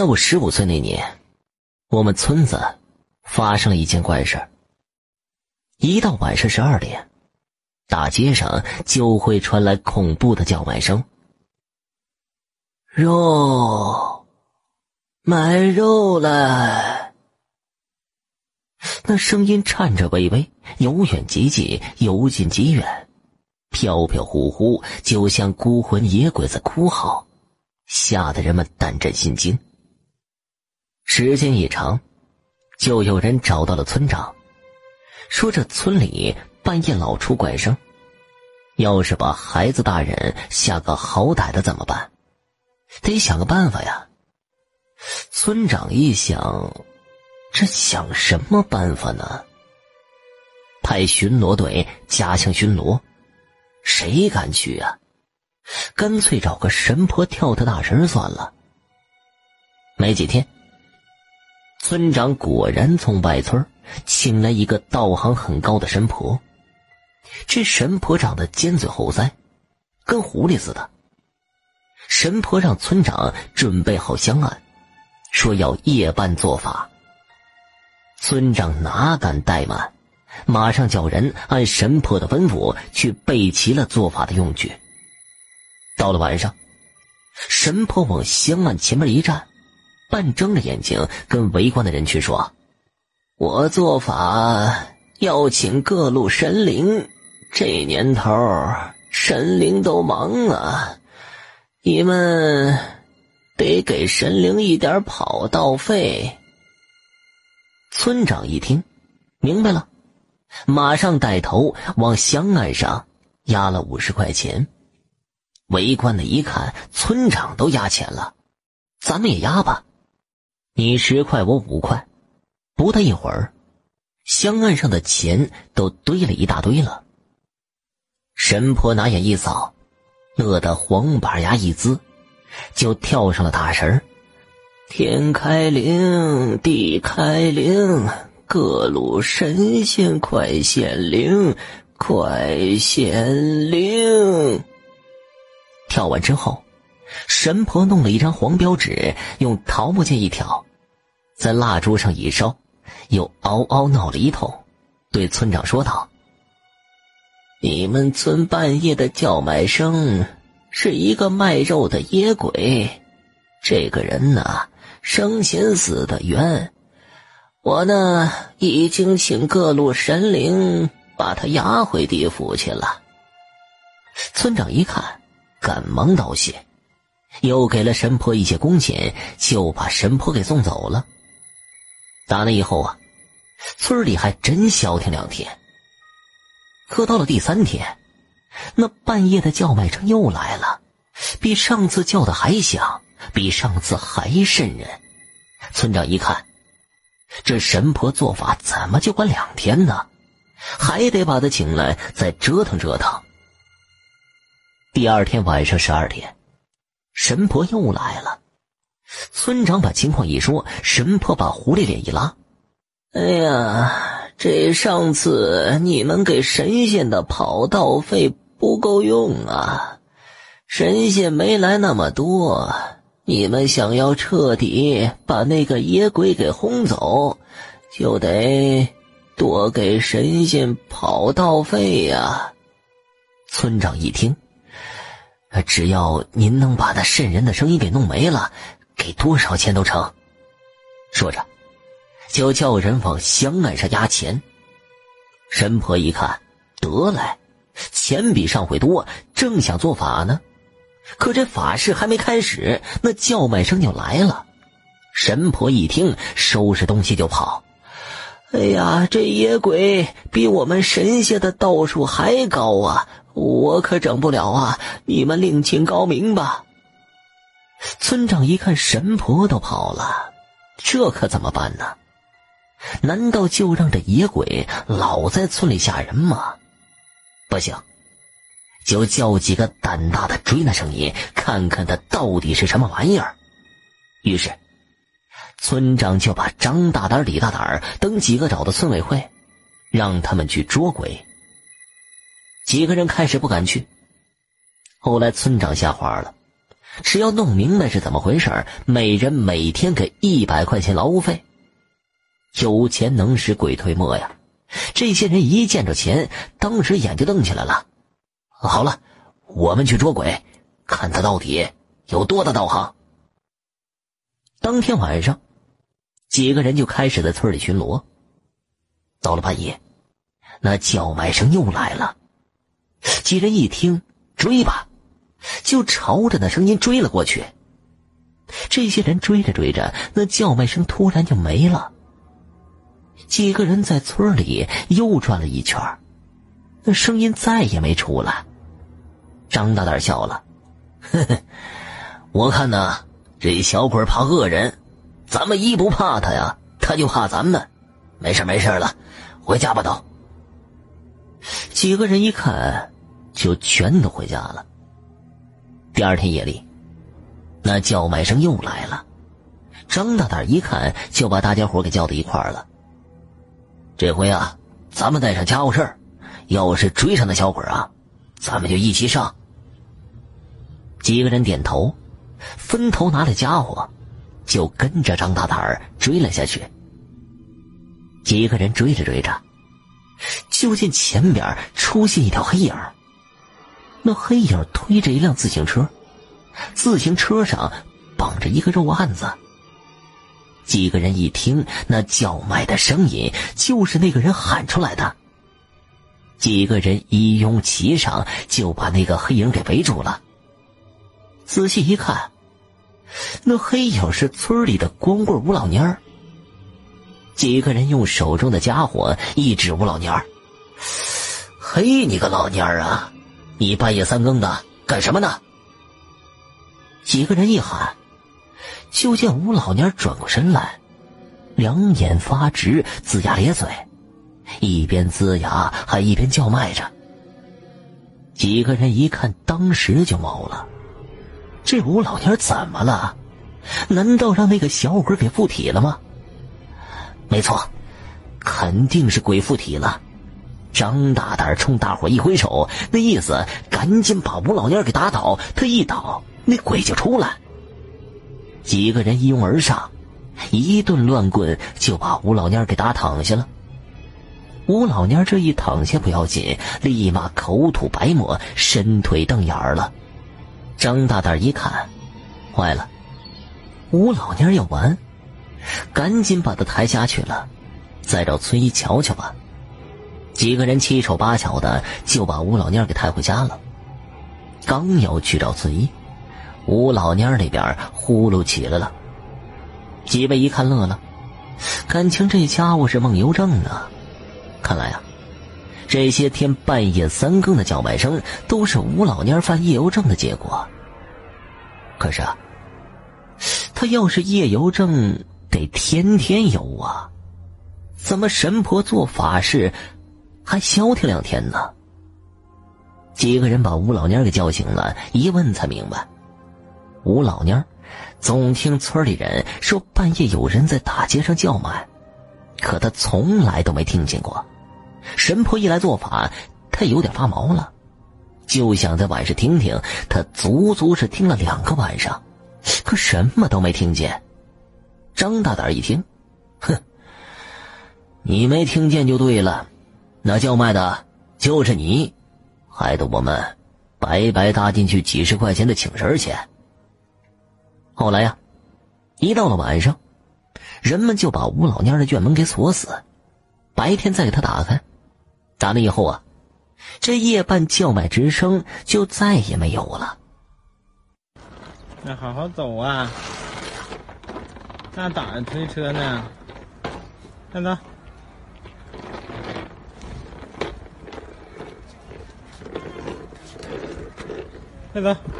在我十五岁那年，我们村子发生了一件怪事一到晚上十二点，大街上就会传来恐怖的叫卖声：“肉，买肉来！”那声音颤颤巍巍，由远及近，由近及远，飘飘忽忽，就像孤魂野鬼在哭嚎，吓得人们胆战心惊。时间一长，就有人找到了村长，说这村里半夜老出怪声，要是把孩子大人吓个好歹的怎么办？得想个办法呀。村长一想，这想什么办法呢？派巡逻队加强巡逻，谁敢去呀？干脆找个神婆跳跳大神算了。没几天。村长果然从外村请来一个道行很高的神婆。这神婆长得尖嘴猴腮，跟狐狸似的。神婆让村长准备好香案，说要夜半做法。村长哪敢怠慢，马上叫人按神婆的吩咐去备齐了做法的用具。到了晚上，神婆往香案前面一站。半睁着眼睛，跟围观的人群说：“我做法要请各路神灵，这年头神灵都忙啊，你们得给神灵一点跑道费。”村长一听，明白了，马上带头往香案上压了五十块钱。围观的一看，村长都压钱了，咱们也压吧。你十块，我五块，不大一会儿，香案上的钱都堆了一大堆了。神婆拿眼一扫，乐得黄板牙一呲，就跳上了大神天开灵，地开灵，各路神仙快显灵，快显灵。跳完之后。神婆弄了一张黄标纸，用桃木剑一挑，在蜡烛上一烧，又嗷嗷闹了一通，对村长说道：“你们村半夜的叫卖声，是一个卖肉的野鬼。这个人呢，生前死的冤，我呢已经请各路神灵把他押回地府去了。”村长一看，赶忙道谢。又给了神婆一些工钱，就把神婆给送走了。打那以后啊，村里还真消停两天。可到了第三天，那半夜的叫卖声又来了，比上次叫的还响，比上次还瘆人。村长一看，这神婆做法怎么就管两天呢？还得把他请来再折腾折腾。第二天晚上十二点。神婆又来了，村长把情况一说，神婆把狐狸脸一拉：“哎呀，这上次你们给神仙的跑道费不够用啊！神仙没来那么多，你们想要彻底把那个野鬼给轰走，就得多给神仙跑道费呀！”村长一听。只要您能把那渗人的声音给弄没了，给多少钱都成。说着，就叫人往香案上压钱。神婆一看，得来，钱比上回多，正想做法呢，可这法事还没开始，那叫卖声就来了。神婆一听，收拾东西就跑。哎呀，这野鬼比我们神仙的道术还高啊！我可整不了啊！你们另请高明吧。村长一看神婆都跑了，这可怎么办呢？难道就让这野鬼老在村里吓人吗？不行，就叫几个胆大的追那声音，看看他到底是什么玩意儿。于是，村长就把张大胆、李大胆等几个找到村委会，让他们去捉鬼。几个人开始不敢去，后来村长吓坏了，只要弄明白是怎么回事每人每天给一百块钱劳务费。有钱能使鬼推磨呀！这些人一见着钱，当时眼就瞪起来了。好了，我们去捉鬼，看他到底有多大道行。当天晚上，几个人就开始在村里巡逻。到了半夜，那叫卖声又来了。几人一听，追吧，就朝着那声音追了过去。这些人追着追着，那叫卖声突然就没了。几个人在村里又转了一圈，那声音再也没出来。张大胆笑了：“呵呵，我看呢，这小鬼怕恶人，咱们一不怕他呀，他就怕咱们。没事没事了，回家吧都。”几个人一看，就全都回家了。第二天夜里，那叫卖声又来了。张大胆一看，就把大家伙给叫到一块儿了。这回啊，咱们带上家伙事儿，要是追上那小鬼啊，咱们就一起上。几个人点头，分头拿着家伙，就跟着张大胆追了下去。几个人追着追着。就见前边出现一条黑影那黑影推着一辆自行车，自行车上绑着一个肉案子。几个人一听那叫卖的声音，就是那个人喊出来的。几个人一拥齐上，就把那个黑影给围住了。仔细一看，那黑影是村里的光棍吴老蔫儿。几个人用手中的家伙一指吴老蔫儿：“嘿，你个老蔫儿啊，你半夜三更的干什么呢？”几个人一喊，就见吴老蔫转过身来，两眼发直，龇牙咧嘴，一边龇牙还一边叫卖着。几个人一看，当时就毛了：这吴老蔫怎么了？难道让那个小鬼给附体了吗？没错，肯定是鬼附体了。张大胆冲大伙一挥手，那意思赶紧把吴老蔫给打倒。他一倒，那鬼就出来。几个人一拥而上，一顿乱棍就把吴老蔫给打躺下了。吴老蔫这一躺下不要紧，立马口吐白沫，伸腿瞪眼了。张大胆一看，坏了，吴老蔫要完。赶紧把他抬下去了，再找村医瞧瞧吧。几个人七手八脚的就把吴老蔫给抬回家了。刚要去找村医，吴老蔫那边呼噜起来了。几位一看乐了，感情这家伙是梦游症啊。看来啊，这些天半夜三更的叫卖声都是吴老蔫犯夜游症的结果。可是啊，他要是夜游症。得天天游啊！怎么神婆做法事还消停两天呢？几个人把吴老蔫给叫醒了，一问才明白，吴老蔫总听村里人说半夜有人在大街上叫卖，可他从来都没听见过。神婆一来做法，他有点发毛了，就想在晚上听听。他足足是听了两个晚上，可什么都没听见。张大胆一听，哼，你没听见就对了，那叫卖的就是你，害得我们白白搭进去几十块钱的请神钱。后来呀，一到了晚上，人们就把吴老蔫的院门给锁死，白天再给他打开。打那以后啊，这夜半叫卖之声就再也没有了。那好好走啊！那咋推车呢，看走！拜拜。